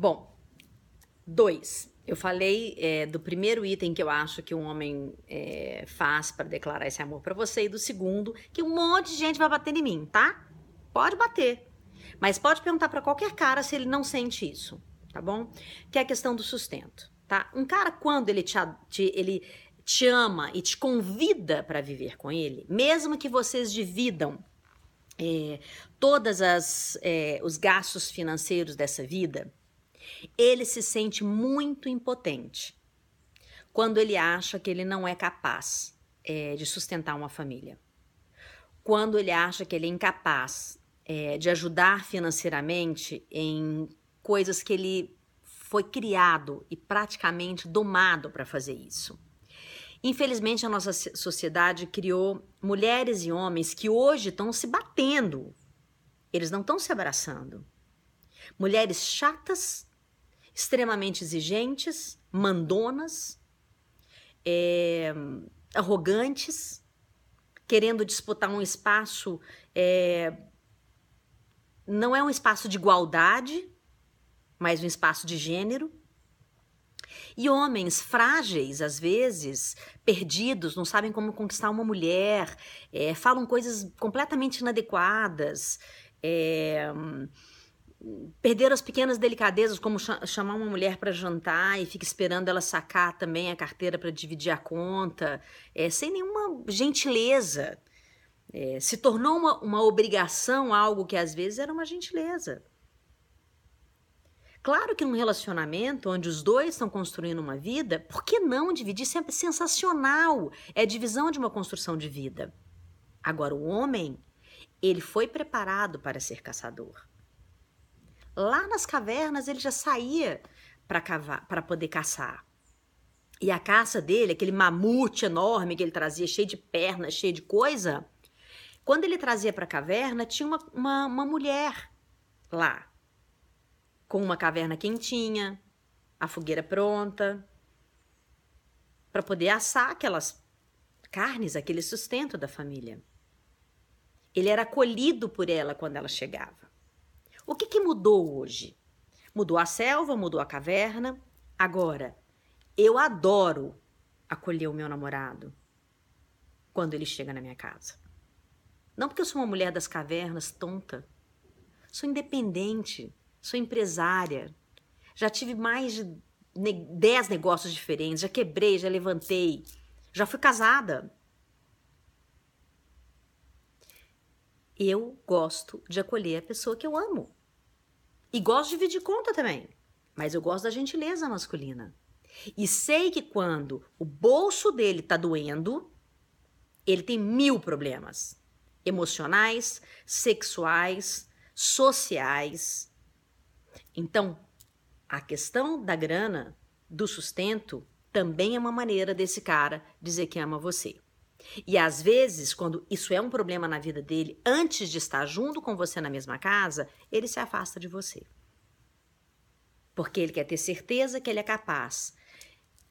Bom, dois. Eu falei é, do primeiro item que eu acho que um homem é, faz para declarar esse amor para você, e do segundo, que um monte de gente vai bater em mim, tá? Pode bater. Mas pode perguntar para qualquer cara se ele não sente isso, tá bom? Que é a questão do sustento, tá? Um cara, quando ele te, te ele te ama e te convida para viver com ele, mesmo que vocês dividam é, todas as é, os gastos financeiros dessa vida, ele se sente muito impotente quando ele acha que ele não é capaz é, de sustentar uma família, quando ele acha que ele é incapaz é, de ajudar financeiramente em coisas que ele foi criado e praticamente domado para fazer isso. Infelizmente, a nossa sociedade criou mulheres e homens que hoje estão se batendo. Eles não estão se abraçando. Mulheres chatas, extremamente exigentes, mandonas, é, arrogantes, querendo disputar um espaço. É, não é um espaço de igualdade, mas um espaço de gênero. E homens frágeis, às vezes, perdidos, não sabem como conquistar uma mulher, é, falam coisas completamente inadequadas, é, perderam as pequenas delicadezas, como chamar uma mulher para jantar e fica esperando ela sacar também a carteira para dividir a conta, é, sem nenhuma gentileza. É, se tornou uma, uma obrigação algo que às vezes era uma gentileza. Claro que num relacionamento onde os dois estão construindo uma vida, por que não dividir? Sempre é sensacional. É divisão de uma construção de vida. Agora, o homem, ele foi preparado para ser caçador. Lá nas cavernas, ele já saía para poder caçar. E a caça dele, aquele mamute enorme que ele trazia, cheio de pernas, cheio de coisa, quando ele trazia para a caverna, tinha uma, uma, uma mulher lá com uma caverna quentinha, a fogueira pronta, para poder assar aquelas carnes, aquele sustento da família. Ele era acolhido por ela quando ela chegava. O que, que mudou hoje? Mudou a selva, mudou a caverna. Agora, eu adoro acolher o meu namorado quando ele chega na minha casa. Não porque eu sou uma mulher das cavernas tonta. Sou independente sou empresária, já tive mais de 10 negócios diferentes, já quebrei, já levantei, já fui casada. Eu gosto de acolher a pessoa que eu amo. E gosto de dividir conta também. Mas eu gosto da gentileza masculina. E sei que quando o bolso dele tá doendo, ele tem mil problemas emocionais, sexuais, sociais, então, a questão da grana, do sustento, também é uma maneira desse cara dizer que ama você. E às vezes, quando isso é um problema na vida dele, antes de estar junto com você na mesma casa, ele se afasta de você. Porque ele quer ter certeza que ele é capaz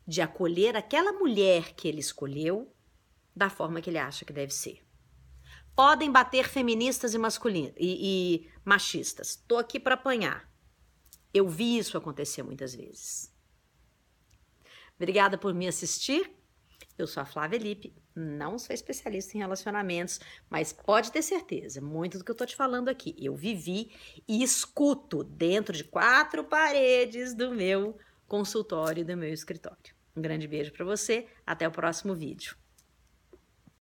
de acolher aquela mulher que ele escolheu da forma que ele acha que deve ser. Podem bater feministas e, masculinos e, e machistas. Tô aqui para apanhar. Eu vi isso acontecer muitas vezes. Obrigada por me assistir. Eu sou a Flávia Lippe, não sou especialista em relacionamentos, mas pode ter certeza, muito do que eu tô te falando aqui, eu vivi e escuto dentro de quatro paredes do meu consultório e do meu escritório. Um grande beijo para você, até o próximo vídeo.